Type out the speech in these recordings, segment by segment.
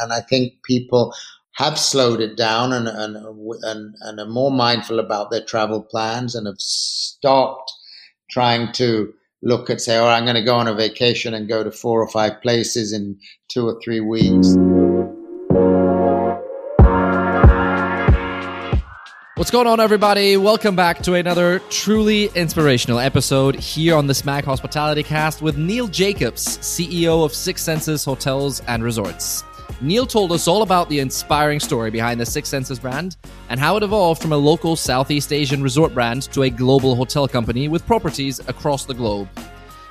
And I think people have slowed it down and, and, and, and are more mindful about their travel plans and have stopped trying to look at, say, oh, I'm going to go on a vacation and go to four or five places in two or three weeks. What's going on, everybody? Welcome back to another truly inspirational episode here on the Smack Hospitality Cast with Neil Jacobs, CEO of Six Senses Hotels and Resorts. Neil told us all about the inspiring story behind the Six Senses brand and how it evolved from a local Southeast Asian resort brand to a global hotel company with properties across the globe.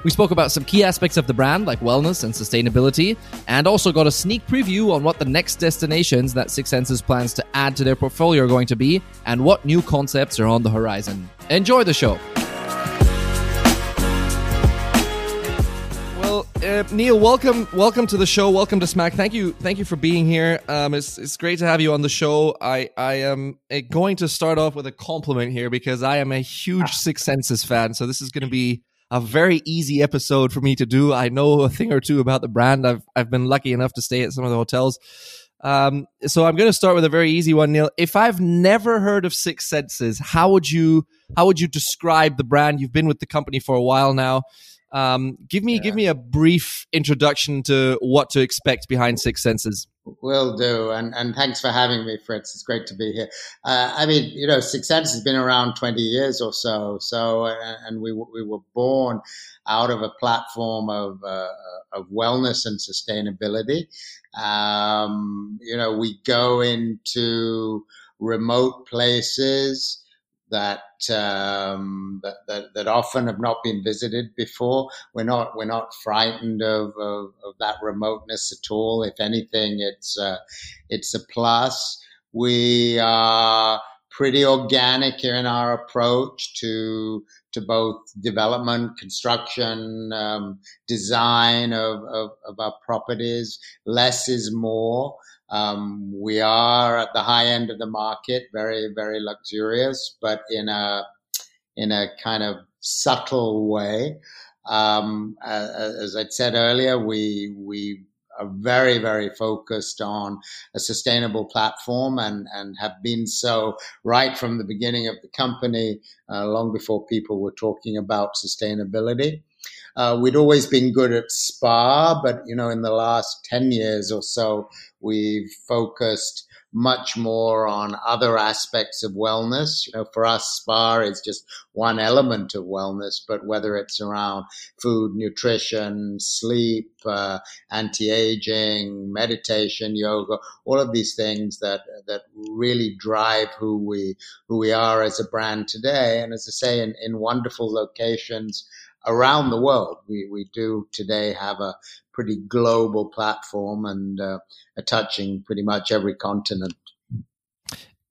We spoke about some key aspects of the brand, like wellness and sustainability, and also got a sneak preview on what the next destinations that Six Senses plans to add to their portfolio are going to be and what new concepts are on the horizon. Enjoy the show. Uh, Neil, welcome, welcome to the show. Welcome to Smack. Thank you, thank you for being here. Um, it's it's great to have you on the show. I I am uh, going to start off with a compliment here because I am a huge Six Senses fan. So this is going to be a very easy episode for me to do. I know a thing or two about the brand. I've I've been lucky enough to stay at some of the hotels. Um, so I'm going to start with a very easy one, Neil. If I've never heard of Six Senses, how would you how would you describe the brand? You've been with the company for a while now. Um, give me yeah. give me a brief introduction to what to expect behind Six Senses. Will do, and and thanks for having me, Fritz. It's great to be here. Uh, I mean, you know, Six Senses has been around twenty years or so. So, uh, and we we were born out of a platform of uh, of wellness and sustainability. Um, you know, we go into remote places that, um, that, that, that often have not been visited before. We're not we're not frightened of, of, of that remoteness at all. If anything, it's it's a plus. We are pretty organic in our approach to to both development, construction, um, design of, of, of, our properties. Less is more. Um, we are at the high end of the market, very, very luxurious, but in a in a kind of subtle way. Um, as I said earlier, we we are very, very focused on a sustainable platform and, and have been so right from the beginning of the company, uh, long before people were talking about sustainability. Uh, we'd always been good at spa, but you know, in the last 10 years or so, we've focused much more on other aspects of wellness. You know, for us, spa is just one element of wellness, but whether it's around food, nutrition, sleep, uh, anti-aging, meditation, yoga, all of these things that that really drive who we who we are as a brand today. And as I say, in, in wonderful locations around the world. We, we do today have a pretty global platform and uh, are touching pretty much every continent.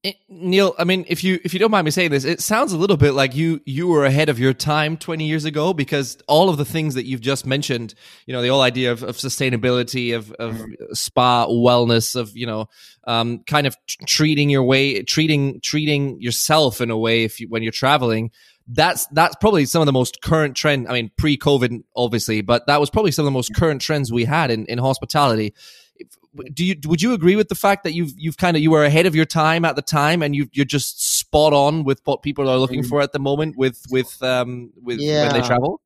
It, Neil, I mean, if you if you don't mind me saying this, it sounds a little bit like you you were ahead of your time twenty years ago because all of the things that you've just mentioned, you know, the whole idea of, of sustainability, of, of mm-hmm. spa wellness, of you know, um, kind of treating your way, treating treating yourself in a way if you, when you're traveling that's that's probably some of the most current trend. I mean, pre-COVID, obviously, but that was probably some of the most current trends we had in, in hospitality. Do you would you agree with the fact that you've you've kind of you were ahead of your time at the time, and you you're just spot on with what people are looking for at the moment with with um with yeah. when they travel?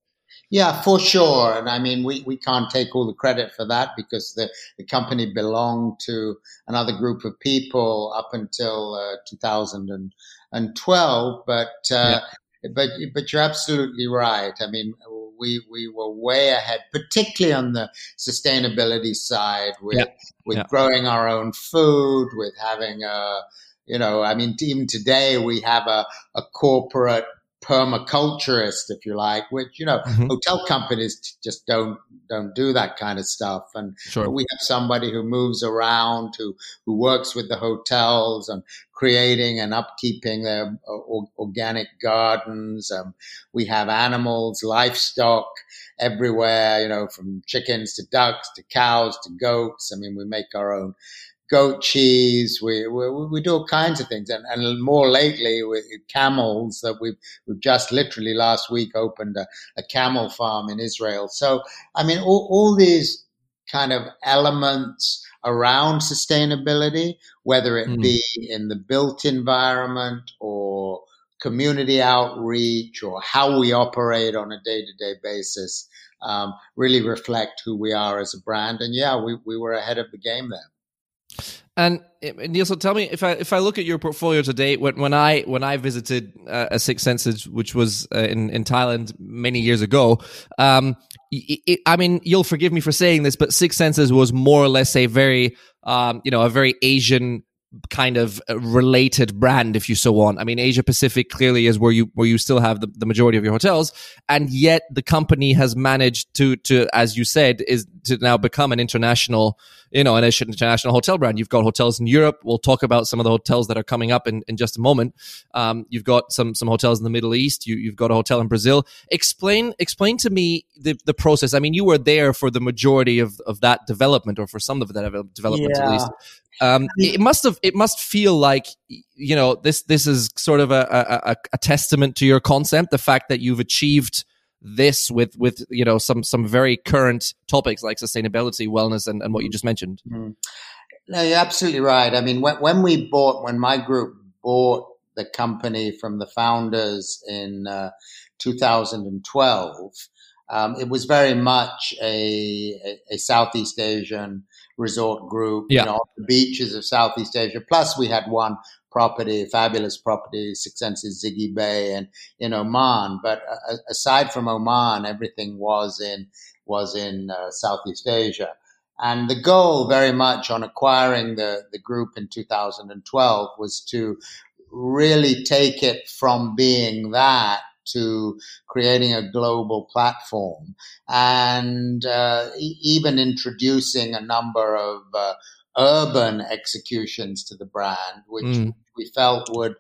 Yeah, for sure. And I mean, we, we can't take all the credit for that because the, the company belonged to another group of people up until uh, 2012. But uh, yeah but but you're absolutely right. I mean, we we were way ahead, particularly on the sustainability side, with yeah. with yeah. growing our own food, with having a you know, I mean, even today we have a, a corporate permaculturist, if you like, which you know mm-hmm. hotel companies just don't don't do that kind of stuff. And sure. we have somebody who moves around, who who works with the hotels and creating and upkeeping their uh, organic gardens. Um, we have animals, livestock everywhere, you know, from chickens to ducks to cows to goats. I mean, we make our own goat cheese. We, we, we do all kinds of things, and, and more lately with camels. That we've we've just literally last week opened a, a camel farm in Israel. So I mean, all, all these kind of elements around sustainability, whether it mm. be in the built environment or community outreach or how we operate on a day to day basis, um, really reflect who we are as a brand. And yeah, we, we were ahead of the game there. And Neil, so tell me if I if I look at your portfolio today, when when I when I visited uh, a Six Senses, which was uh, in in Thailand many years ago, um, it, it, I mean, you'll forgive me for saying this, but Six Senses was more or less a very um, you know, a very Asian kind of uh, related brand if you so want. I mean asia pacific clearly is where you where you still have the, the majority of your hotels and yet the company has managed to to as you said is to now become an international you know an international hotel brand you've got hotels in europe we'll talk about some of the hotels that are coming up in, in just a moment um, you've got some some hotels in the middle east you, you've got a hotel in brazil explain explain to me the, the process i mean you were there for the majority of, of that development or for some of that development yeah. at least um, it must have. It must feel like you know this. This is sort of a, a, a testament to your concept. The fact that you've achieved this with with you know some some very current topics like sustainability, wellness, and, and what you just mentioned. Mm-hmm. No, you're absolutely right. I mean, when, when we bought, when my group bought the company from the founders in uh, 2012, um, it was very much a, a, a Southeast Asian resort group, yeah. you know, the beaches of Southeast Asia. Plus, we had one property, fabulous property, Six Senses Zighy Bay, and in Oman. But uh, aside from Oman, everything was in was in uh, Southeast Asia. And the goal, very much on acquiring the the group in 2012, was to really take it from being that to creating a global platform and uh, even introducing a number of uh, urban executions to the brand, which mm. we felt would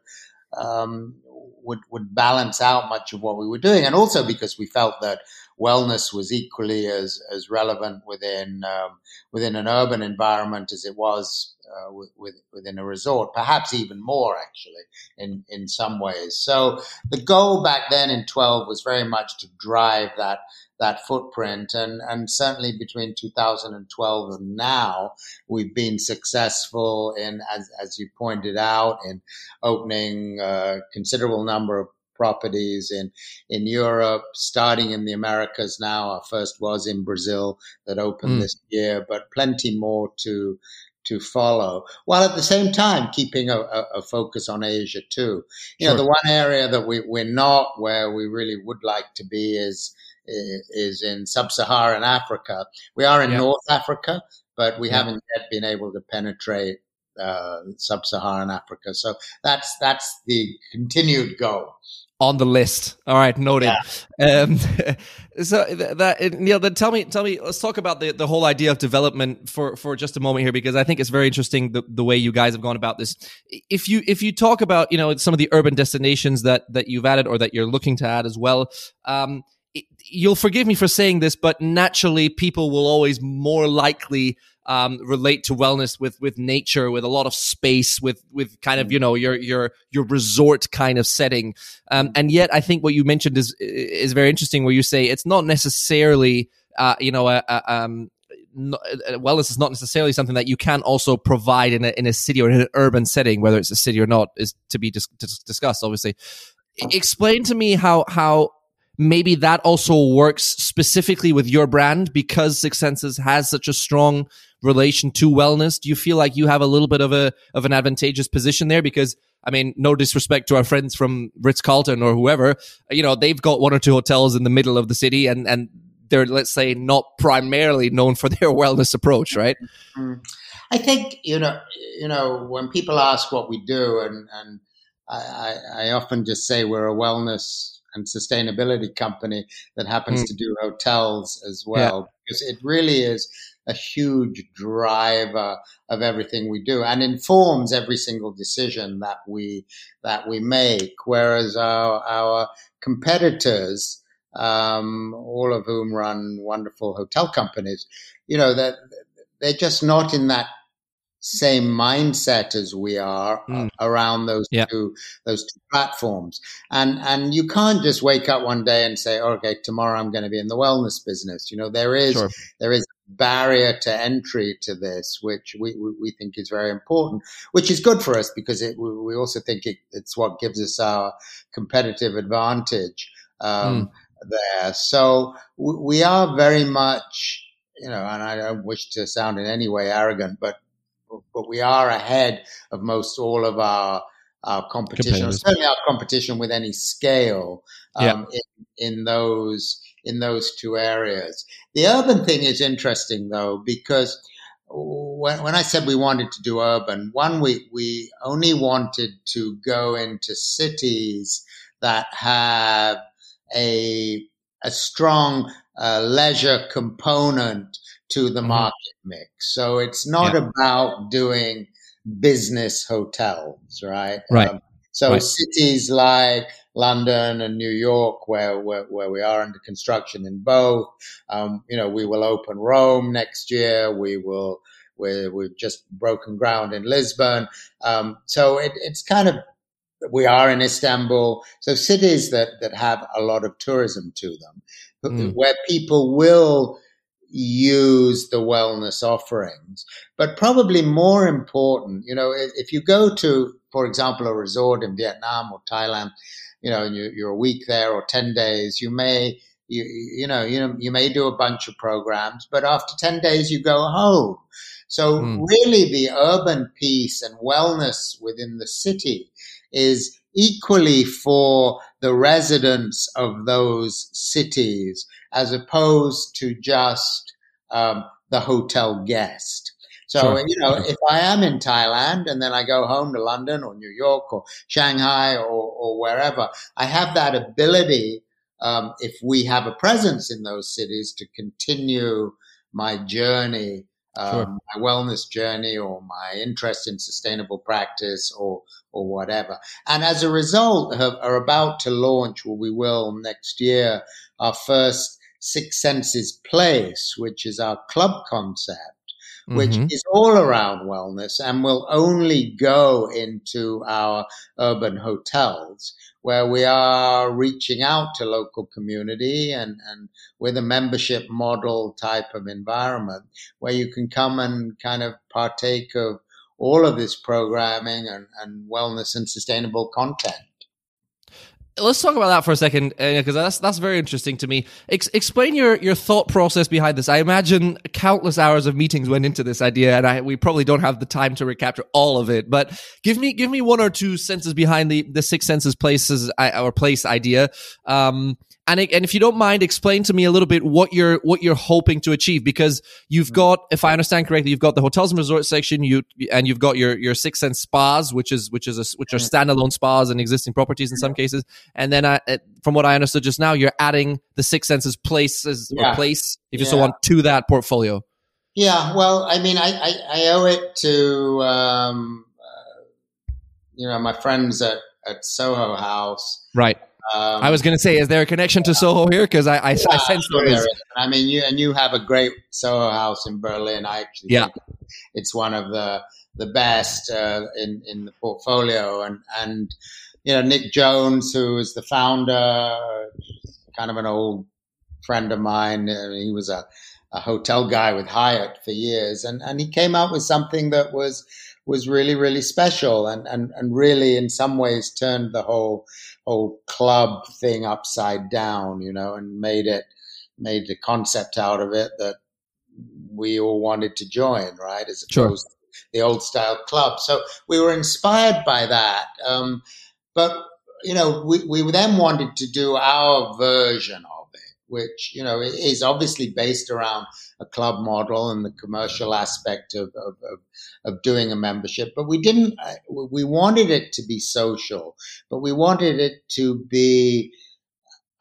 um, would would balance out much of what we were doing, and also because we felt that wellness was equally as as relevant within um, within an urban environment as it was uh, with, within a resort, perhaps even more actually in in some ways. So the goal back then in 12 was very much to drive that that footprint, and and certainly between 2012 and now, we've been successful in, as as you pointed out, in opening a considerable number of properties in in Europe, starting in the Americas now. Our first was in Brazil that opened mm. this year, but plenty more to to follow, while at the same time keeping a, a, a focus on Asia too. You sure. know, the one area that we, we're not where we really would like to be is is in sub-Saharan Africa. We are in yeah. North Africa, but we yeah. haven't yet been able to penetrate uh, sub-Saharan Africa. So that's that's the continued goal on the list. All right, noted. Yeah. Um, so that Neil, then tell me, tell me. Let's talk about the, the whole idea of development for for just a moment here, because I think it's very interesting the, the way you guys have gone about this. If you if you talk about you know some of the urban destinations that that you've added or that you're looking to add as well. Um, you'll forgive me for saying this, but naturally, people will always more likely um, relate to wellness with with nature, with a lot of space, with with kind of you know your your your resort kind of setting. Um, and yet, I think what you mentioned is is very interesting, where you say it's not necessarily uh, you know a, a um, wellness is not necessarily something that you can also provide in a in a city or in an urban setting, whether it's a city or not, is to be dis- discussed. Obviously, explain to me how how maybe that also works specifically with your brand because Six Senses has such a strong relation to wellness? Do you feel like you have a little bit of a of an advantageous position there? Because I mean, no disrespect to our friends from Ritz Carlton or whoever, you know, they've got one or two hotels in the middle of the city, and and they're let's say not primarily known for their wellness approach, right? Mm-hmm. I think you know, you know, when people ask what we do, and and I, I often just say we're a wellness and sustainability company that happens mm. to do hotels as well, yeah. because it really is a huge driver of everything we do and informs every single decision that we that we make. Whereas our our competitors, um, all of whom run wonderful hotel companies, you know that they're, they're just not in that same mindset as we are mm. around those yeah. two those two platforms and and you can't just wake up one day and say okay tomorrow i'm going to be in the wellness business you know there is sure. there is barrier to entry to this which we, we think is very important which is good for us because it, we also think it, it's what gives us our competitive advantage um, mm. there so we are very much you know, and I don't wish to sound in any way arrogant, but but we are ahead of most all of our our competition, certainly our competition with any scale um, yeah. in, in those in those two areas. The urban thing is interesting though because when, when I said we wanted to do urban, one we we only wanted to go into cities that have a a strong uh, leisure component to the mm-hmm. market mix. So it's not yeah. about doing business hotels, right? Right. Um, so right. cities like London and New York, where, where, where we are under construction in both, um, you know, we will open Rome next year. We will, we we've just broken ground in Lisbon. Um, so it, it's kind of, we are in Istanbul. So cities that, that have a lot of tourism to them, mm. where people will use the wellness offerings. But probably more important, you know, if you go to, for example, a resort in Vietnam or Thailand, you know, and you're a week there or 10 days, you may, you, you know, you know, you may do a bunch of programs, but after 10 days you go home. So mm. really the urban peace and wellness within the city is equally for the residents of those cities as opposed to just um, the hotel guest. So, sure. you know, if I am in Thailand and then I go home to London or New York or Shanghai or, or wherever, I have that ability, um, if we have a presence in those cities, to continue my journey, um, sure. my wellness journey or my interest in sustainable practice or, or whatever. And as a result, have, are about to launch, or we will next year, our first Six Senses Place, which is our club concept, which mm-hmm. is all around wellness and will only go into our urban hotels where we are reaching out to local community and, and with a membership model type of environment where you can come and kind of partake of all of this programming and, and wellness and sustainable content let's talk about that for a second because uh, that's that's very interesting to me. Ex- explain your your thought process behind this. I imagine countless hours of meetings went into this idea and I, we probably don't have the time to recapture all of it but give me give me one or two senses behind the the six senses places or place idea. Um, and and if you don't mind, explain to me a little bit what you're what you're hoping to achieve because you've mm. got, if I understand correctly, you've got the hotels and resort section, you and you've got your your six sense spas, which is which is a, which are standalone spas and existing properties in some cases, and then I, from what I understood just now, you're adding the six senses places yeah. or place, if you yeah. so want, to that portfolio. Yeah, well, I mean, I I, I owe it to um, uh, you know my friends at at Soho House, right? Um, I was going to say, is there a connection to Soho here? Because I, I, yeah, I sense there is. I mean, you and you have a great Soho house in Berlin. I actually yeah. it's one of the the best uh, in in the portfolio. And and you know, Nick Jones, who is the founder, kind of an old friend of mine. Mean, he was a a hotel guy with Hyatt for years, and and he came out with something that was was really really special and and and really in some ways turned the whole whole club thing upside down, you know, and made it made the concept out of it that we all wanted to join, right? As opposed sure. to the old style club. So we were inspired by that. Um, but you know, we, we then wanted to do our version which, you know, is obviously based around a club model and the commercial aspect of, of, of, of doing a membership. But we didn't, uh, we wanted it to be social, but we wanted it to be,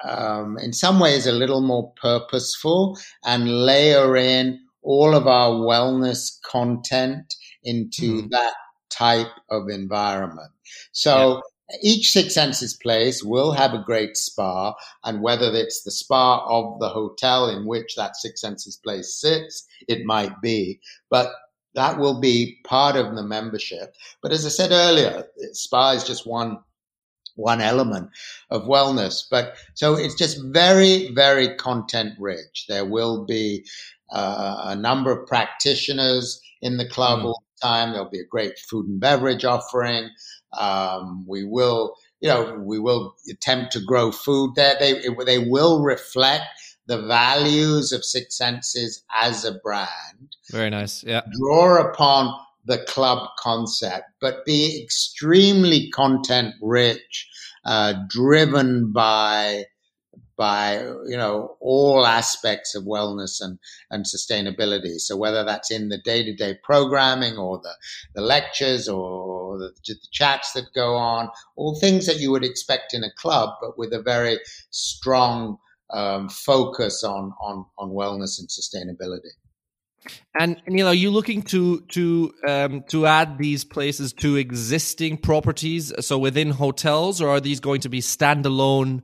um, in some ways, a little more purposeful and layer in all of our wellness content into mm. that type of environment. So, each Six Senses place will have a great spa, and whether it's the spa of the hotel in which that Six Senses place sits, it might be. But that will be part of the membership. But as I said earlier, spa is just one one element of wellness. But so it's just very, very content rich. There will be uh, a number of practitioners in the club mm. all the time. There'll be a great food and beverage offering. Um, we will, you know, we will attempt to grow food there. They they will reflect the values of Six Senses as a brand. Very nice. Yeah. Draw upon the club concept, but be extremely content rich, uh, driven by by you know all aspects of wellness and and sustainability. So whether that's in the day to day programming or the the lectures or the, the, chats that go on, all things that you would expect in a club, but with a very strong um, focus on on on wellness and sustainability. And Neil, are you looking to to um, to add these places to existing properties, so within hotels, or are these going to be standalone,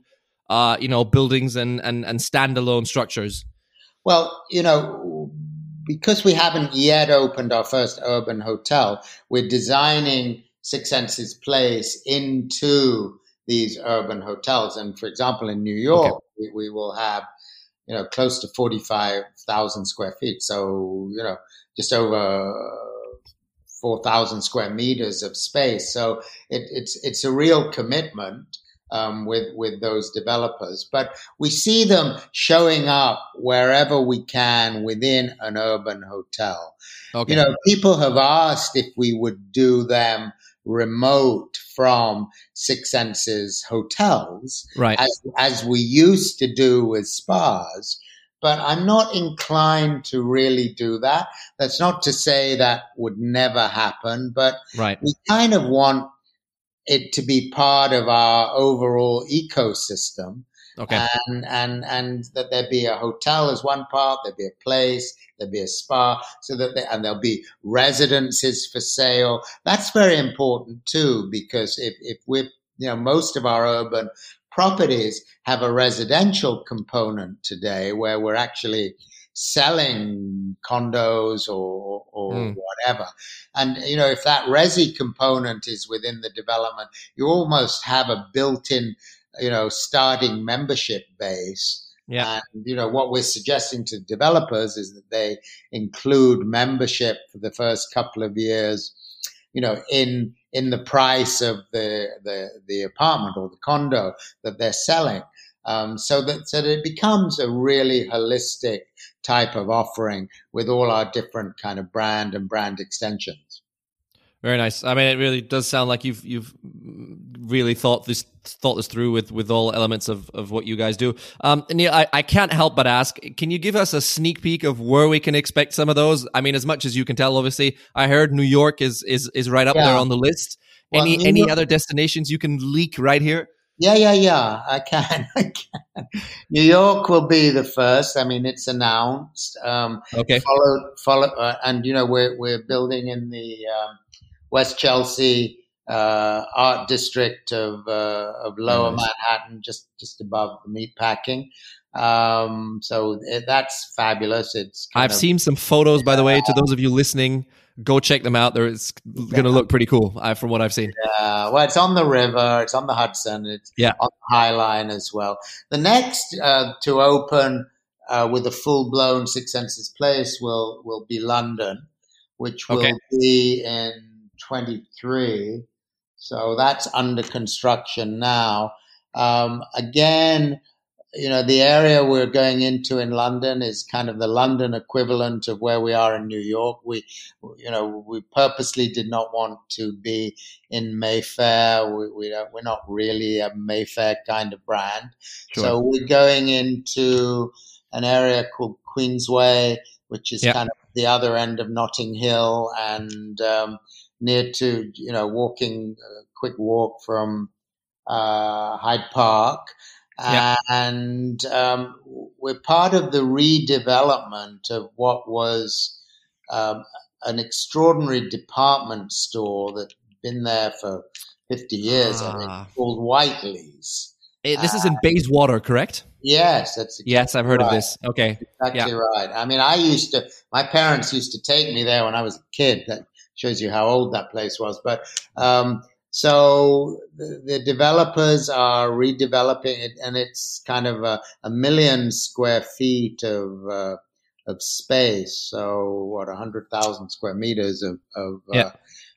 uh, you know, buildings and and and standalone structures? Well, you know, because we haven't yet opened our first urban hotel, we're designing Six Senses Place into these urban hotels. And for example, in New York, okay. we, we will have you know, close to 45,000 square feet. So, you know, just over 4,000 square meters of space. So it, it's, it's a real commitment. Um, with with those developers, but we see them showing up wherever we can within an urban hotel. Okay. You know, people have asked if we would do them remote from Six Senses hotels, right. as, as we used to do with spas. But I'm not inclined to really do that. That's not to say that would never happen, but right. we kind of want it to be part of our overall ecosystem. Okay. And, and, and that there be a hotel as one part, there'd be a place, there'll be a spa, so that they, and there'll be residences for sale. That's very important too, because if, if we're, you know, most of our urban properties have a residential component today where we're actually selling condos or, or mm. whatever. And, you know, if that resi component is within the development, you almost have a built in, you know, starting membership base yeah. And, you know, what we're suggesting to developers is that they include membership for the first couple of years, you know, in, in the price of the, the, the apartment or the condo that they're selling. Um, so that, so that it becomes a really holistic type of offering with all our different kind of brand and brand extensions. Very nice. I mean, it really does sound like you've you've really thought this thought this through with with all elements of of what you guys do. Um, Neil, I, I can't help but ask: Can you give us a sneak peek of where we can expect some of those? I mean, as much as you can tell, obviously. I heard New York is is is right up yeah. there on the list. Well, any New any York- other destinations you can leak right here? Yeah, yeah, yeah. I can. I can. New York will be the first. I mean, it's announced. Um, okay. Followed, follow, uh, and you know, we're we're building in the um, West Chelsea uh, art district of uh, of Lower nice. Manhattan, just just above the meatpacking. Um, so it, that's fabulous. It's I've of, seen some photos, by the way, to those of you listening. Go check them out. There, it's going to look pretty cool uh, from what I've seen. Yeah, well, it's on the river. It's on the Hudson. It's yeah. on the High Line as well. The next uh, to open uh, with a full blown Six Senses place will will be London, which will okay. be in 23. So that's under construction now. Um, again, you know, the area we're going into in London is kind of the London equivalent of where we are in New York. We, you know, we purposely did not want to be in Mayfair. We, we don't, we're not really a Mayfair kind of brand. Sure. So we're going into an area called Queensway, which is yep. kind of the other end of Notting Hill and, um, near to, you know, walking a quick walk from uh, Hyde Park. And um, we're part of the redevelopment of what was um, an extraordinary department store that's been there for 50 years, ah. I think, called Whiteley's. This is in Bayswater, correct? Yes, that's exactly yes. I've heard right. of this. Okay, exactly yeah. right. I mean, I used to. My parents used to take me there when I was a kid. That shows you how old that place was. But um, so the, the, developers are redeveloping it, and it's kind of a, a million square feet of uh, of space. So what, a hundred thousand square meters of, of, yeah.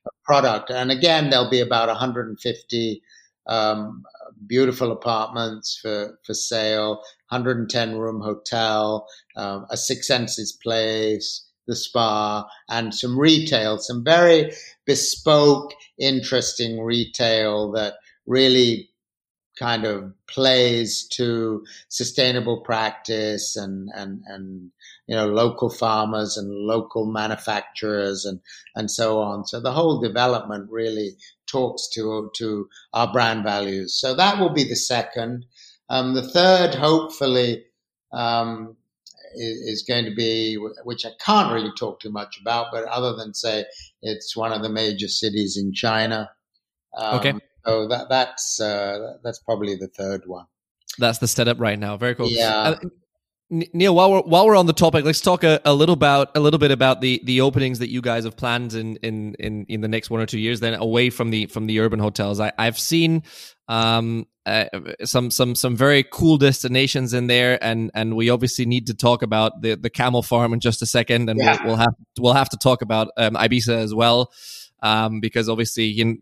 uh, product. And again, there'll be about 150 um, beautiful apartments for for sale, 110 room hotel, um, a Six Senses place, the spa, and some retail, some very bespoke, interesting retail that really kind of plays to sustainable practice and and and you know local farmers and local manufacturers and and so on. So the whole development really talks to to our brand values. So that will be the second. Um, the third hopefully um, is, going to be, which I can't really talk too much about, but other than say it's one of the major cities in China. Um, okay. So that that's uh, that's probably the third one. That's the setup right now. Very cool. Yeah. Uh, Neil, while we're while we're on the topic, let's talk a, a, little about a little bit about the the openings that you guys have planned in in in in the next one or two years. Then away from the from the urban hotels, I, I've seen um, uh, some some some very cool destinations in there, and and we obviously need to talk about the the camel farm in just a second, and yeah. we'll, we'll, have we'll have to talk about um, Ibiza as well um, because obviously you know,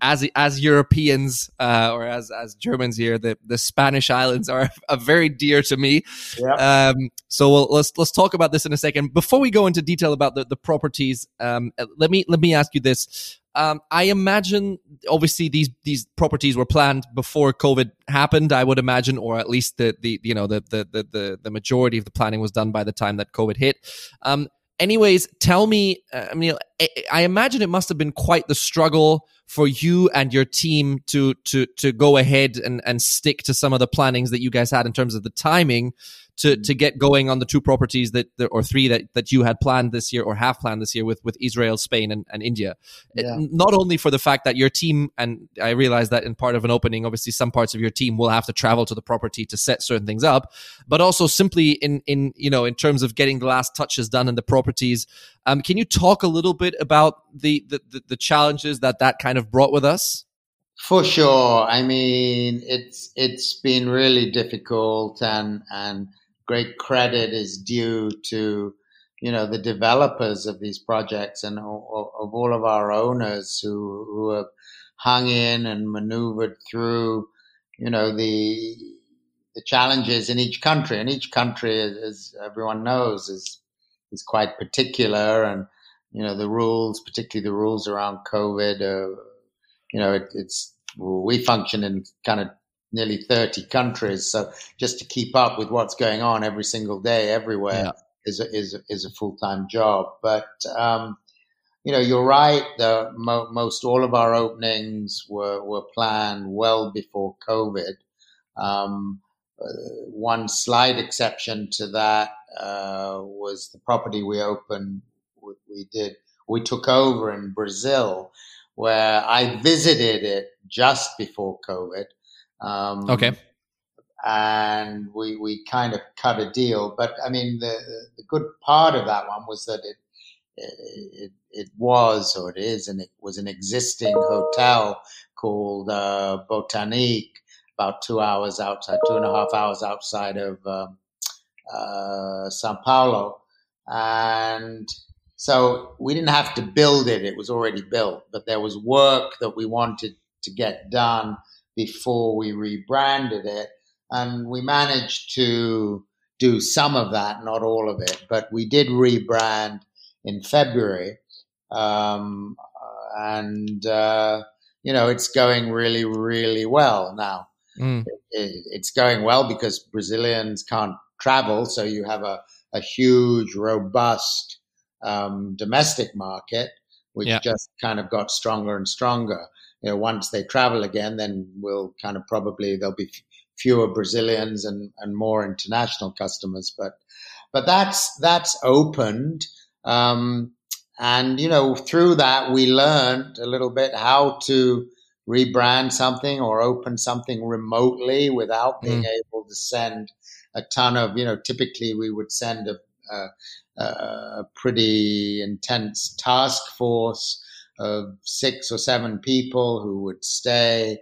as as Europeans uh, or as as Germans here, the the Spanish islands are, are very dear to me. Um, so we'll, let's let's talk about this in a second. Before we go into detail about the the properties, um, let me let me ask you this. Um, I imagine, obviously, these these properties were planned before COVID happened. I would imagine, or at least the the you know the the the the majority of the planning was done by the time that COVID hit. Um, anyways, tell me, uh, I mean, I, imagine it must have been quite the struggle for you and your team to to to go ahead and and stick to some of the plannings that you guys had in terms of the timing to to get going on the two properties that or three that that you had planned this year or have planned this year with with Israel, Spain, and, and India. Yeah. Not only for the fact that your team and I realize that in part of an opening, obviously some parts of your team will have to travel to the property to set certain things up, but also simply in in you know in terms of getting the last touches done in the properties. Um, can you talk a little bit about the, the the, the challenges that that kind of brought with us? For sure. I mean, it's it's been really difficult, and and great credit is due to you know the developers of these projects and of all of our owners who who have hung in and maneuvered through you know the the challenges in each country. And each country as everyone knows is is quite particular and you know the rules particularly the rules around covid uh, you know it, it's we function in kind of nearly 30 countries. So just to keep up with what's going on every single day, everywhere, yeah. is a, is a, is a full time job. But um, you know, you're right. The, mo- most all of our openings were were planned well before COVID. Um, uh, one slight exception to that uh, was the property we opened. We did. We took over in Brazil, where I visited it just before COVID um, okay. And we, we kind of cut a deal. But I mean, the, the good part of that one was that it, it, it was, or it is, and it was an existing hotel called uh, Botanique, about two hours outside, two and a half hours outside of um, uh, Sao Paulo. And so we didn't have to build it, it was already built, but there was work that we wanted to get done before we rebranded it. And we managed to do some of that, not all of it, but we did rebrand in February. Um, and, uh, you know, it's going really, really well now. Mm. It, it's going well because Brazilians can't travel. So you have a, a huge, robust um, domestic market, which yeah. just kind of got stronger and stronger you know, once they travel again, then we'll kind of probably there'll be fewer Brazilians and, and more international customers. But but that's that's opened, um, and you know through that we learned a little bit how to rebrand something or open something remotely without being mm. able to send a ton of, you know, typically we would send a, a, a pretty intense task force of six or seven people who would stay,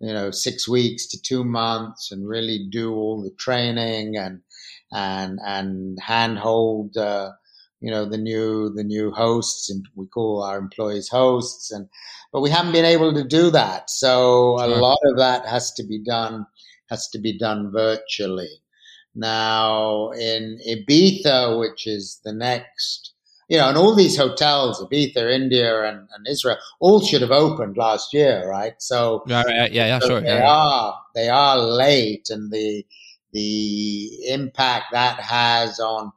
you know, six weeks to two months and really do all the training and and and handhold, uh, you know, the new the new hosts, and we call our employees hosts, and but we haven't been able to do that. So a lot of that has to be done has to be done virtually. Now in Ibiza, which is the next, you know, and all these hotels, Ibiza, India, and, and Israel, all should have opened last year, right? So yeah, yeah, yeah, so sure. They yeah. are they are late, and the the impact that has on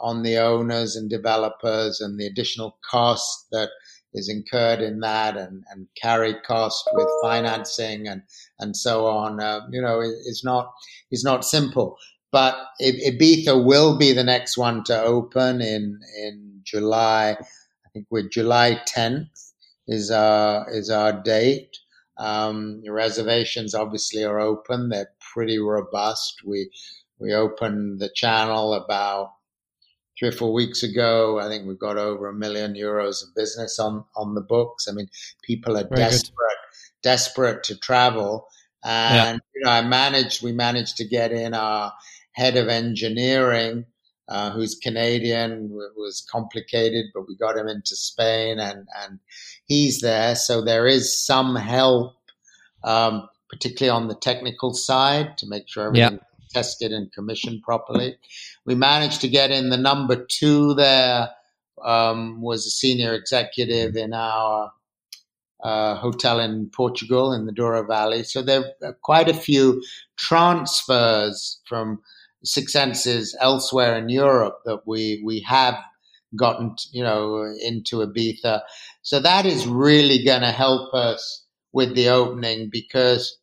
on the owners and developers and the additional cost that is incurred in that and, and carry cost with financing and, and so on, uh, you know, is not, is not simple. But Ibiza will be the next one to open in, in July. I think we're July 10th is our, is our date. Um, reservations obviously are open. They're pretty robust. We, we opened the channel about three or four weeks ago. I think we've got over a million euros of business on on the books. I mean, people are Very desperate, good. desperate to travel, and yeah. you know, I managed. We managed to get in our head of engineering. Uh, who's Canadian, was complicated, but we got him into Spain and, and he's there. So there is some help, um, particularly on the technical side to make sure everything yeah tested and commissioned properly. We managed to get in the number two there, um, was a senior executive in our uh, hotel in Portugal in the Douro Valley. So there are quite a few transfers from Six Senses elsewhere in Europe that we, we have gotten, you know, into Ibiza. So that is really going to help us with the opening because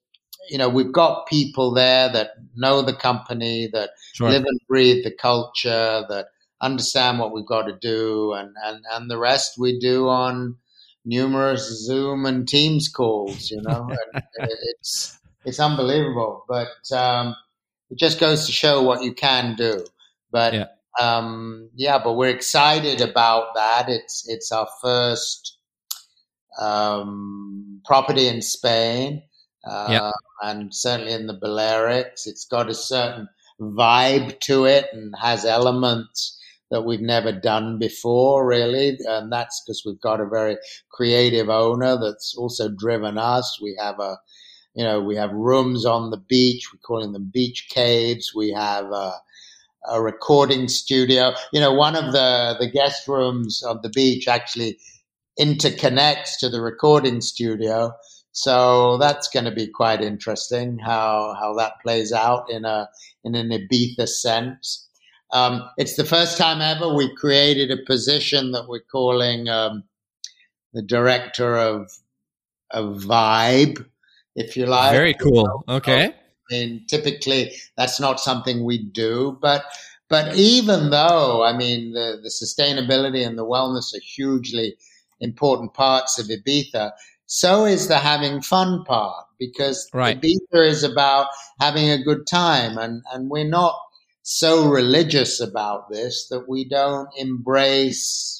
you know, we've got people there that know the company, that sure. live and breathe the culture, that understand what we've got to do, and, and, and the rest we do on numerous Zoom and Teams calls, you know, and it's, it's unbelievable, but, um, it just goes to show what you can do. But, yeah. um, yeah, but we're excited about that. It's, it's our first, um, property in Spain. Uh, yeah and certainly in the Balearics, it's got a certain vibe to it and has elements that we've never done before, really. And that's because we've got a very creative owner that's also driven us. We have a, you know, we have rooms on the beach. We're calling them beach caves. We have a, a recording studio. You know, one of the, the guest rooms on the beach actually interconnects to the recording studio. So that's going to be quite interesting how how that plays out in a in an Ibiza sense. Um, it's the first time ever we created a position that we're calling um, the director of of vibe, if you like. Very cool. Okay. I mean, typically that's not something we do, but but even though I mean the the sustainability and the wellness are hugely important parts of Ibiza so is the having fun part because right. Ibiza is about having a good time, and and we're not so religious about this that we don't embrace,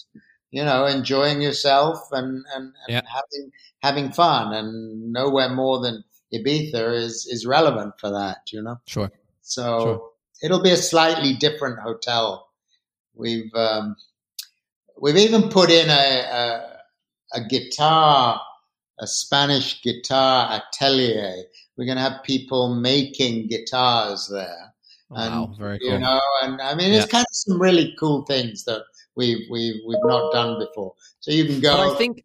you know, enjoying yourself and and, and yeah. having having fun, and nowhere more than Ibiza is is relevant for that, you know. Sure. So sure. it'll be a slightly different hotel. We've um, we've even put in a, a, a guitar a Spanish guitar atelier. We're going to have people making guitars there. Wow, and, very cool. You know, and I mean, it's yeah. kind of some really cool things that we've we've we've not done before. So you can go. But I think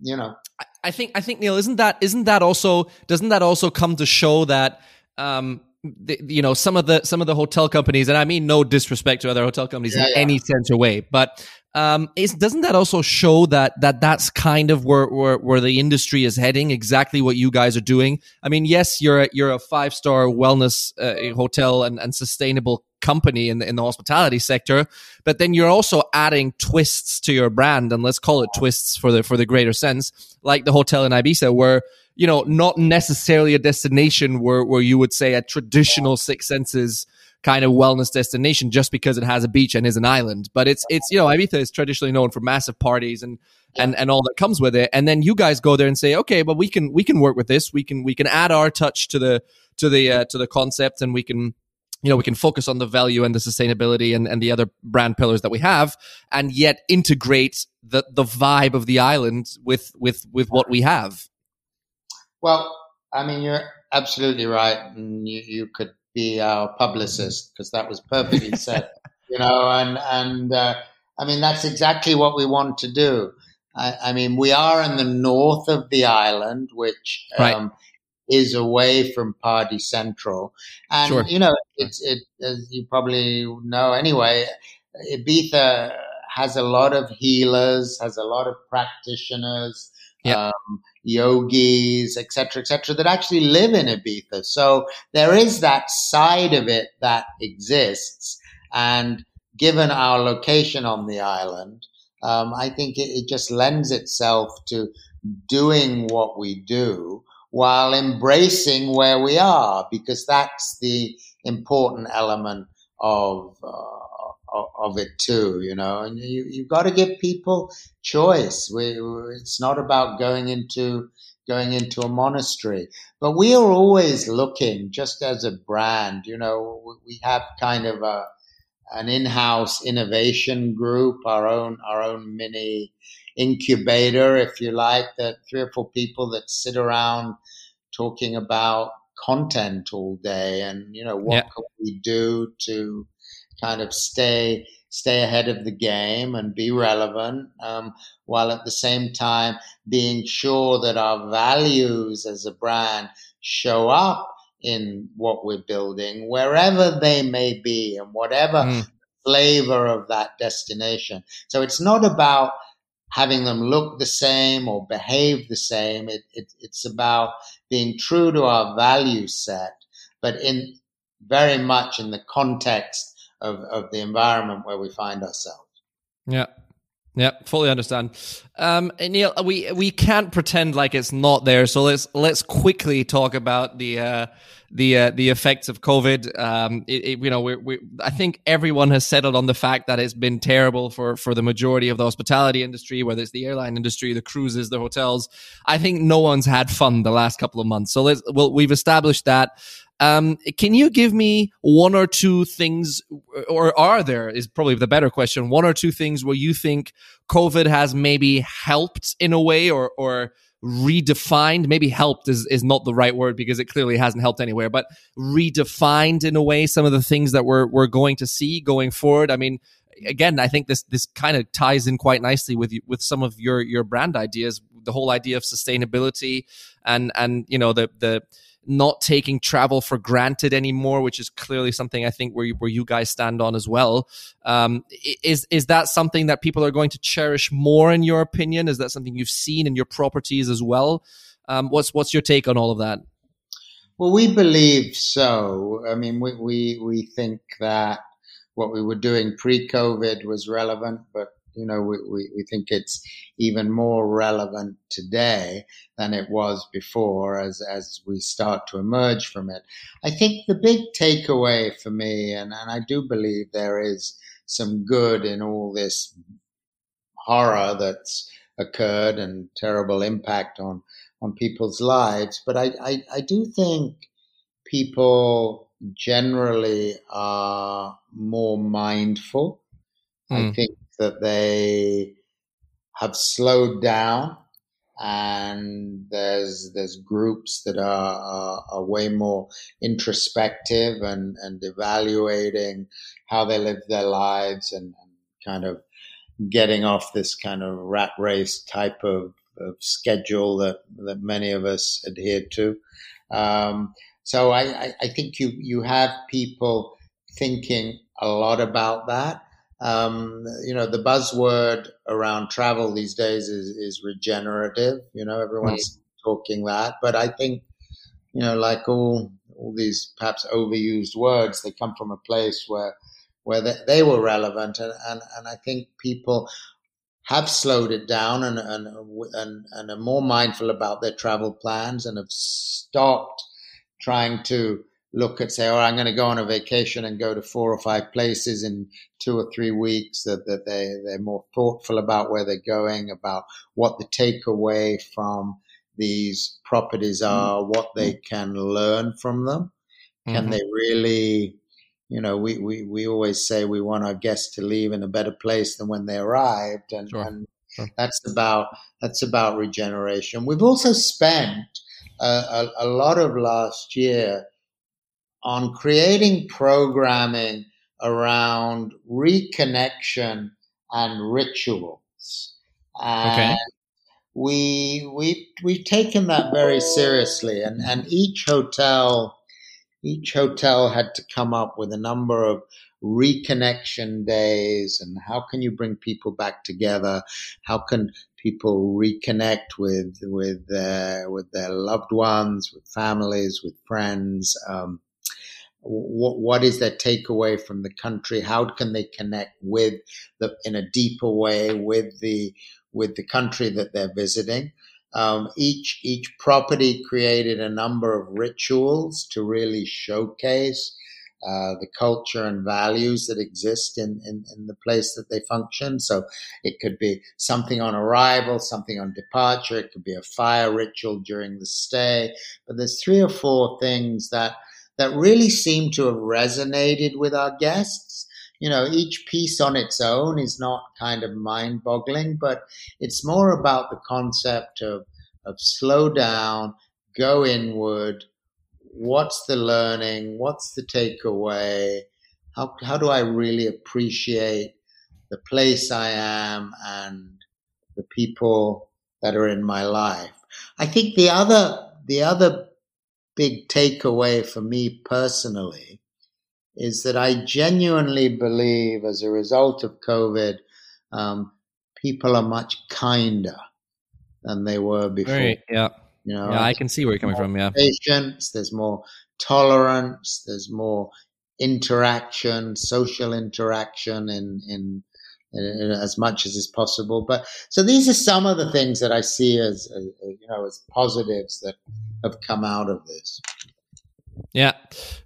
you know. I think I think Neil, isn't that isn't that also doesn't that also come to show that um, the, you know some of the some of the hotel companies, and I mean no disrespect to other hotel companies yeah, in yeah. any sense or way, but um, is doesn't that also show that that that's kind of where, where where the industry is heading? Exactly what you guys are doing. I mean, yes, you're a, you're a five star wellness uh, hotel and, and sustainable company in the, in the hospitality sector, but then you're also adding twists to your brand, and let's call it twists for the for the greater sense, like the hotel in Ibiza, where you know, not necessarily a destination where, where you would say a traditional Six Senses kind of wellness destination just because it has a beach and is an island. But it's, it's, you know, Ibiza is traditionally known for massive parties and, and, and all that comes with it. And then you guys go there and say, okay, but we can, we can work with this. We can, we can add our touch to the, to the, uh, to the concept and we can, you know, we can focus on the value and the sustainability and, and the other brand pillars that we have, and yet integrate the the vibe of the island with with with what we have. Well, I mean, you're absolutely right, and you, you could be our publicist because that was perfectly said. You know, and and uh, I mean that's exactly what we want to do. I, I, mean, we are in the north of the island, which right. Is away from Party Central. And, sure. you know, it's, it, as you probably know anyway, Ibiza has a lot of healers, has a lot of practitioners, yep. um, yogis, etc., etc., that actually live in Ibiza. So there is that side of it that exists. And given our location on the island, um, I think it, it just lends itself to doing what we do while embracing where we are, because that's the important element of uh, of it too, you know. And you you've got to give people choice. We, it's not about going into going into a monastery, but we are always looking, just as a brand. You know, we have kind of a an in-house innovation group, our own our own mini incubator, if you like, that three or four people that sit around talking about content all day and you know what yeah. can we do to kind of stay stay ahead of the game and be relevant um, while at the same time being sure that our values as a brand show up in what we're building wherever they may be and whatever mm. flavor of that destination so it's not about having them look the same or behave the same. It, it, it's about being true to our value set, but in very much in the context of, of the environment where we find ourselves. Yeah. Yeah, fully understand. Um, Neil, we we can't pretend like it's not there. So let's let's quickly talk about the uh, the uh, the effects of COVID. Um, it, it, you know, we we I think everyone has settled on the fact that it's been terrible for for the majority of the hospitality industry, whether it's the airline industry, the cruises, the hotels. I think no one's had fun the last couple of months. So let's well, we've established that. Um, can you give me one or two things, or are there, is probably the better question, one or two things where you think COVID has maybe helped in a way or, or redefined, maybe helped is, is not the right word because it clearly hasn't helped anywhere, but redefined in a way some of the things that we're, we're going to see going forward? I mean, again, I think this this kind of ties in quite nicely with with some of your your brand ideas, the whole idea of sustainability and and you know the the not taking travel for granted anymore, which is clearly something I think where you, where you guys stand on as well. Um, is is that something that people are going to cherish more, in your opinion? Is that something you've seen in your properties as well? Um, what's what's your take on all of that? Well, we believe so. I mean, we we we think that what we were doing pre-COVID was relevant, but you know, we, we, we think it's even more relevant today than it was before as, as we start to emerge from it. I think the big takeaway for me, and, and I do believe there is some good in all this horror that's occurred and terrible impact on, on people's lives, but I, I, I do think people generally are more mindful. Mm. I hmm. think that they have slowed down and there's there's groups that are, are, are, way more introspective and, and evaluating how they live their lives and, and, kind of getting off this kind of rat race type of, of schedule that, that many of us adhere to. Um, so I, I, I think you you have people thinking a lot about that. Um, you know, the buzzword around travel these days is, is regenerative. You know, everyone's right. talking that, but I think, you know, like all all these perhaps overused words, they come from a place where where they, they were relevant, and, and and I think people have slowed it down and, and, and, and are more mindful about their travel plans and have stopped trying to look at say, oh, I'm going to go on a vacation and go to four or five places in two or three weeks. That, that they they're more thoughtful about where they're going, about what the takeaway from these properties mm-hmm. are, mm-hmm. what they can learn from them. Can mm-hmm. they really, you know, we, we, we always say we want our guests to leave in a better place than when they arrived. And, sure. and that's about, that's about regeneration. We've also spent a, a lot of last year on creating programming around reconnection and rituals. And okay. we we we've taken that very seriously and, and each hotel each hotel had to come up with a number of reconnection days and how can you bring people back together how can people reconnect with with their with their loved ones with families with friends um, what, what is their takeaway from the country? How can they connect with the in a deeper way with the with the country that they're visiting? Um, each each property created a number of rituals to really showcase uh, the culture and values that exist in, in, in, the place that they function. So it could be something on arrival, something on departure. It could be a fire ritual during the stay. But there's three or four things that that really seem to have resonated with our guests. You know, each piece on its own is not kind of mind boggling, but it's more about the concept of, of slow down, go inward. What's the learning? What's the takeaway? How, how do I really appreciate the place I am and the people that are in my life? I think the other, the other big takeaway for me personally is that I genuinely believe as a result of COVID, um, people are much kinder than they were before. Right, yeah. You know, yeah, I can see where you're coming from. Yeah. Patience, there's more tolerance, there's more interaction, social interaction in, in, in, as much as is possible. But so these are some of the things that I see as, as you know, as positives that have come out of this. Yeah,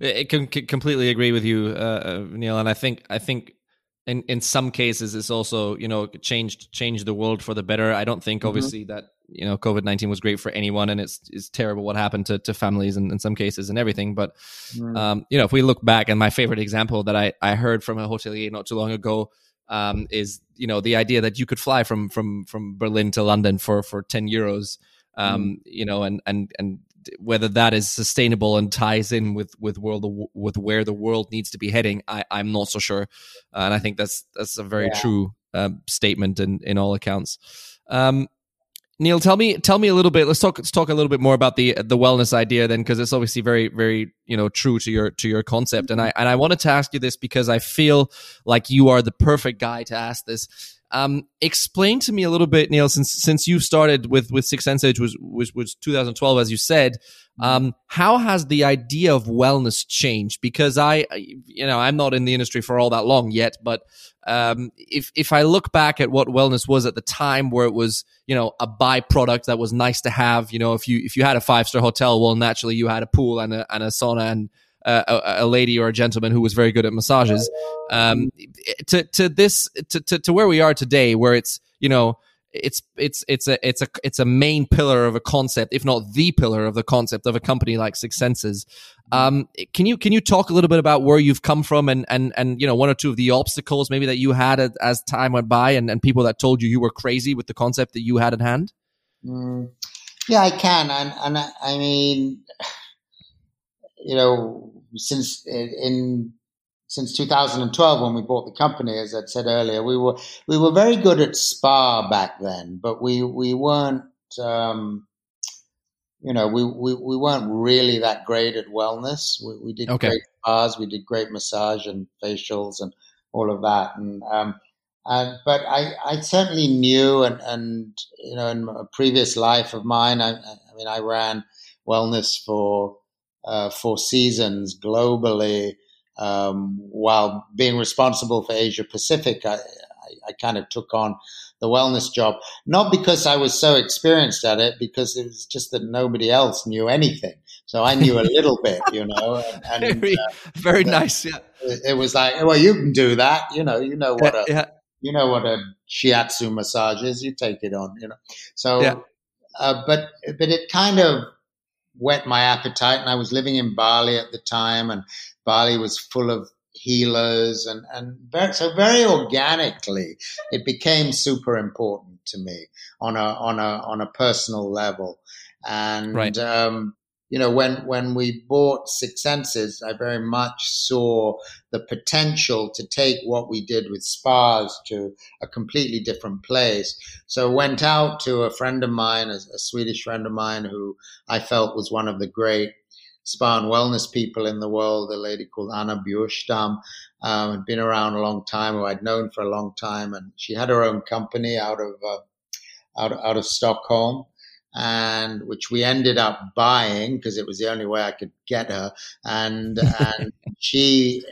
I can completely agree with you, uh, uh, Neil. And I think I think in in some cases it's also you know changed changed the world for the better. I don't think mm-hmm. obviously mm-hmm. that you know COVID nineteen was great for anyone, and it's it's terrible what happened to, to families and in some cases and everything. But mm-hmm. um, you know, if we look back, and my favorite example that I I heard from a hotelier not too long ago um, is you know the idea that you could fly from from from Berlin to London for for ten euros. Um, mm. You know, and and and whether that is sustainable and ties in with with world with where the world needs to be heading, I, I'm not so sure, uh, and I think that's that's a very yeah. true uh, statement in in all accounts. Um, Neil, tell me tell me a little bit. Let's talk let's talk a little bit more about the the wellness idea then, because it's obviously very very you know true to your to your concept. And I and I wanted to ask you this because I feel like you are the perfect guy to ask this. Um, explain to me a little bit, Neil, since since you started with with Six Senses which was was, was 2012, as you said. Um, how has the idea of wellness changed? Because I, you know, I'm not in the industry for all that long yet, but um, if if I look back at what wellness was at the time, where it was, you know, a byproduct that was nice to have. You know, if you if you had a five star hotel, well, naturally you had a pool and a and a sauna and a, a, lady or a gentleman who was very good at massages. Um, to to this to, to to where we are today, where it's you know it's it's it's a it's a it's a main pillar of a concept, if not the pillar of the concept of a company like Six Senses. Um, can you can you talk a little bit about where you've come from and and and you know one or two of the obstacles maybe that you had as time went by and, and people that told you you were crazy with the concept that you had at hand? Mm, yeah, I can, and and I, I mean, you know, since in since 2012 when we bought the company, as I'd said earlier, we were we were very good at spa back then, but we we weren't. Um, you know, we, we, we weren't really that great at wellness. We, we did okay. great spas, we did great massage and facials and all of that. And, um, and but I, I certainly knew, and, and you know, in a previous life of mine, I, I mean, I ran wellness for uh, Four Seasons globally. Um, while being responsible for Asia Pacific, I, I, I, kind of took on the wellness job, not because I was so experienced at it, because it was just that nobody else knew anything. So I knew a little bit, you know. And, and very, uh, very nice. Yeah. It, it, was like, well, you can do that, you know. You know what a yeah. you know what a shiatsu massage is. You take it on, you know. So, yeah. uh, but but it kind of whet my appetite, and I was living in Bali at the time, and Bali was full of healers and and very, so very organically it became super important to me on a on a on a personal level and right. um, you know, when, when we bought Six Senses, I very much saw the potential to take what we did with spas to a completely different place. So went out to a friend of mine, a, a Swedish friend of mine who I felt was one of the great spa and wellness people in the world, a lady called Anna Bjurstam, um, had been around a long time, who I'd known for a long time, and she had her own company out of uh, out out of Stockholm, and which we ended up buying because it was the only way I could get her, and and she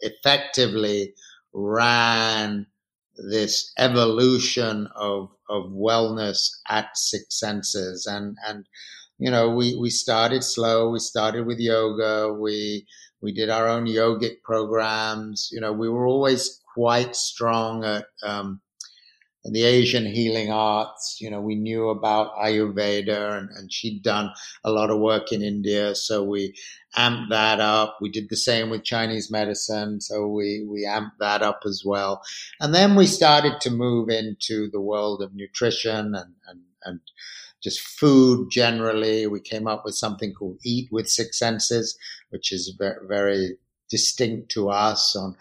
effectively ran this evolution of of wellness at Six Senses, and and you know we we started slow. We started with yoga. We we did our own yogic programs. You know, we were always quite strong at um, the Asian healing arts. You know, we knew about Ayurveda and, and, she'd done a lot of work in India. So we amped that up. We did the same with Chinese medicine. So we, we amped that up as well. And then we started to move into the world of nutrition and, and, and just food generally. We came up with something called Eat with Six Senses, which is very, very distinct to us on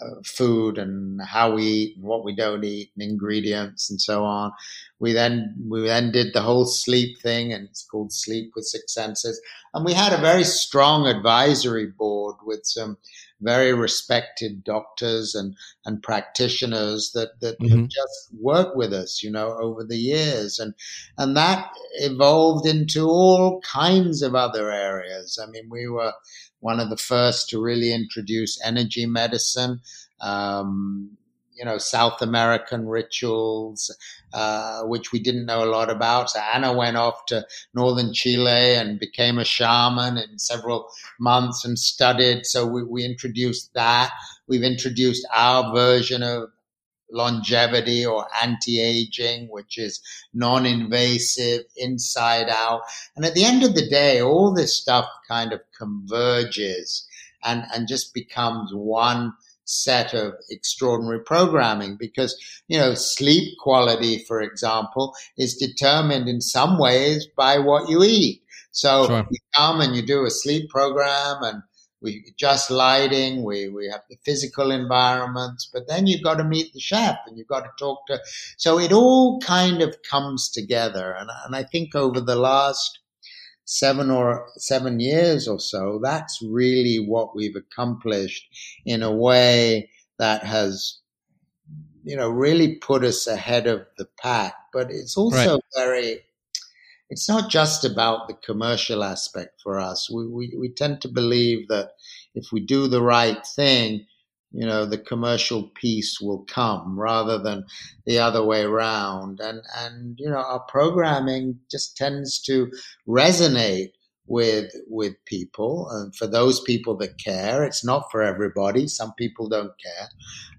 uh, food and how we eat and what we don't eat and ingredients and so on. We then we then did the whole sleep thing, and it's called Sleep with Six Senses. And we had a very strong advisory board with some very respected doctors and, and practitioners that, that mm-hmm. have just worked with us, you know, over the years. And, and that evolved into all kinds of other areas. I mean, we were one of the first to really introduce energy medicine. Um, you know, South American rituals, uh, which we didn't know a lot about. So Anna went off to northern Chile and became a shaman in several months and studied. So we, we introduced that. We've introduced our version of longevity or anti-aging, which is non-invasive, inside out. And at the end of the day, all this stuff kind of converges and, and just becomes one set of extraordinary programming because, you know, sleep quality, for example, is determined in some ways by what you eat. So sure. you come and you do a sleep program and we adjust lighting, we, we have the physical environments, but then you've got to meet the chef and you've got to talk to, so it all kind of comes together. And, and I think over the last seven or seven years or so, that's really what we've accomplished in a way that has, you know, really put us ahead of the pack. But it's also right. very, it's not just about the commercial aspect for us. We, we, we tend to believe that if we do the right thing, you know, the commercial piece will come rather than the other way around. And, and, you know, our programming just tends to resonate with, with people. And for those people that care, it's not for everybody. Some people don't care.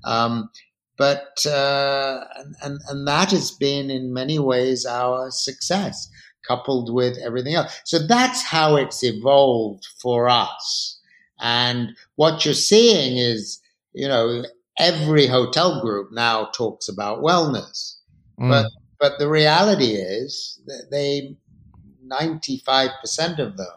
Um, but, uh, and, and, and that has been in many ways our success coupled with everything else. So that's how it's evolved for us. And what you're seeing is, you know, every hotel group now talks about wellness. Mm. But but the reality is that they 95% of them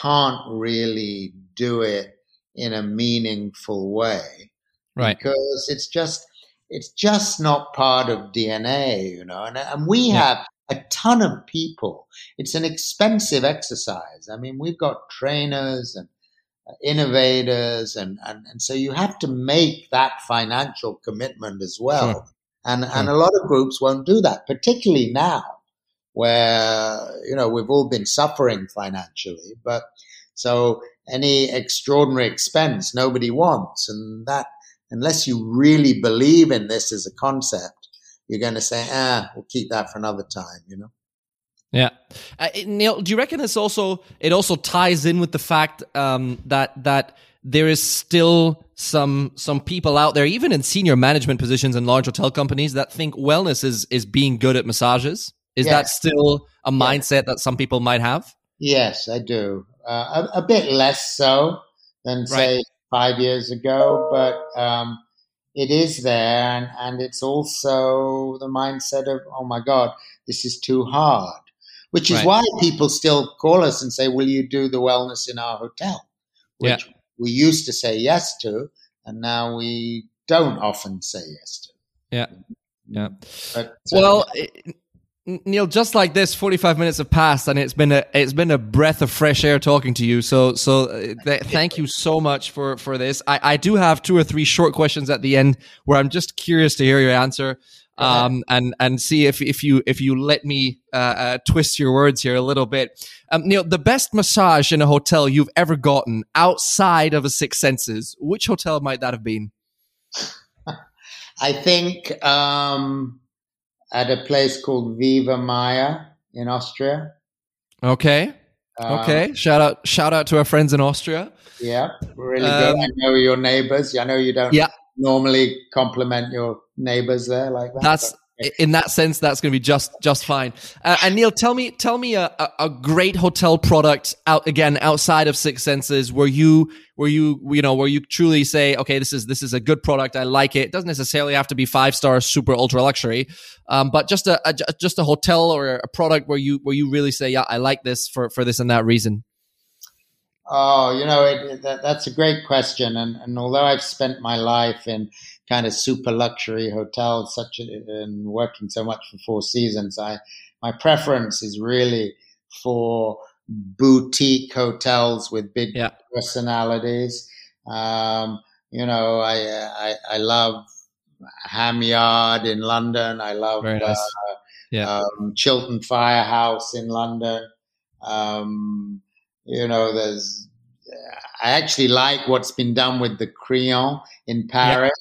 can't really do it in a meaningful way. Right. Because it's just it's just not part of DNA, you know. And, and we yeah. have a ton of people. It's an expensive exercise. I mean, we've got trainers and uh, innovators and, and, and so you have to make that financial commitment as well. Sure. And, and a lot of groups won't do that, particularly now where, you know, we've all been suffering financially, but so any extraordinary expense nobody wants. And that, unless you really believe in this as a concept, you're going to say, ah, we'll keep that for another time, you know? Yeah, uh, Neil, do you reckon this also it also ties in with the fact um, that that there is still some some people out there, even in senior management positions in large hotel companies, that think wellness is is being good at massages? Is yes. that still a mindset that some people might have? Yes, I do. Uh, a, a, bit less so than say right. five years ago, but um, it is there, and, and it's also the mindset of, oh my God, this is too hard which is right. why people still call us and say, Will you do the wellness in our hotel? Which yeah. we used to say yes to, and now we don't often say yes to. Yeah. Yeah. But, well, Neil, just like this, forty-five minutes have passed, and it's been a it's been a breath of fresh air talking to you. So, so uh, th- thank you so much for for this. I, I do have two or three short questions at the end where I'm just curious to hear your answer um, and and see if if you if you let me uh, uh, twist your words here a little bit. Um, Neil, the best massage in a hotel you've ever gotten outside of a Six Senses, which hotel might that have been? I think um, at a place called Vivamayr in Austria. Okay. Um, okay. Shout out! Shout out to our friends in Austria. Yeah, really good. Um, I know your neighbors. I know you don't. Yeah normally compliment your neighbors there like that. That's in that sense, that's going to be just just fine. Uh, and Neil, tell me tell me a, a, great hotel product out again outside of Six Senses where you where you you know where you truly say, okay, this is this is a good product. I like it. It doesn't necessarily have to be five stars, super ultra luxury, um, but just a, a just a hotel or a product where you where you really say, yeah, I like this for for this and that reason. Oh, you know, it, that, that's a great question. And, and although I've spent my life in kind of super luxury hotels, such and working so much for Four Seasons, I my preference is really for boutique hotels with big yeah. personalities. Um, you know, I, I, I love Ham Yard in London. I love nice. uh, yeah. um, Chiltern Firehouse in London. Um, you know, there's, I actually like what's been done with the Crillon in Paris.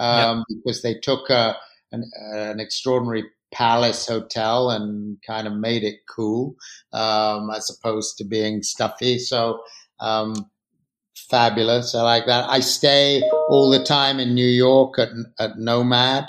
Um, yep. because they took a, an, an, extraordinary palace hotel and kind of made it cool um, as opposed to being stuffy. So, um, fabulous. I like that. I stay all the time in New York at, at Nomad.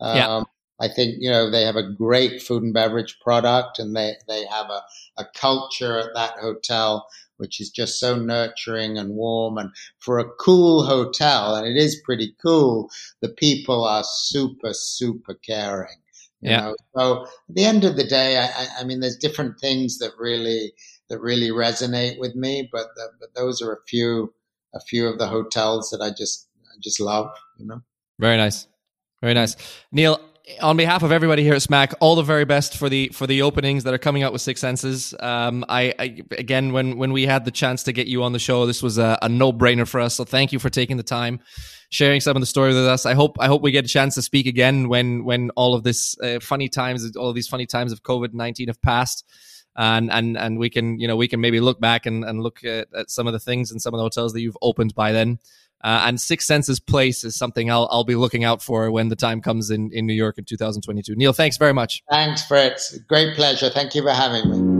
Um, yeah. I think, you know, they have a great food and beverage product and they, they have a, a culture at that hotel which is just so nurturing and warm. And for a cool hotel, and it is pretty cool, the people are super, super caring. yeah. Know? So at the end of the day, I, I, mean, there's different things that really that really resonate with me, but the, but those are a few a few of the hotels that I just I just love. You know. Very nice. Very nice. Neil, on behalf of everybody here at Smack, all the very best for the for the openings that are coming out with Six Senses. Um, I, I, again, when when we had the chance to get you on the show, this was a, a no brainer for us. So thank you for taking the time, sharing some of the story with us. I hope I hope we get a chance to speak again when when all of this uh, funny times, all of these funny times of COVID nineteen have passed. And, and and we can you know we can maybe look back and, and look at, at some of the things and some of the hotels that you've opened by then. Uh, and Six Senses Place is something I'll, I'll be looking out for when the time comes in, in New York in 2022. Neil, thanks very much. Thanks, Fritz. Great pleasure. Thank you for having me.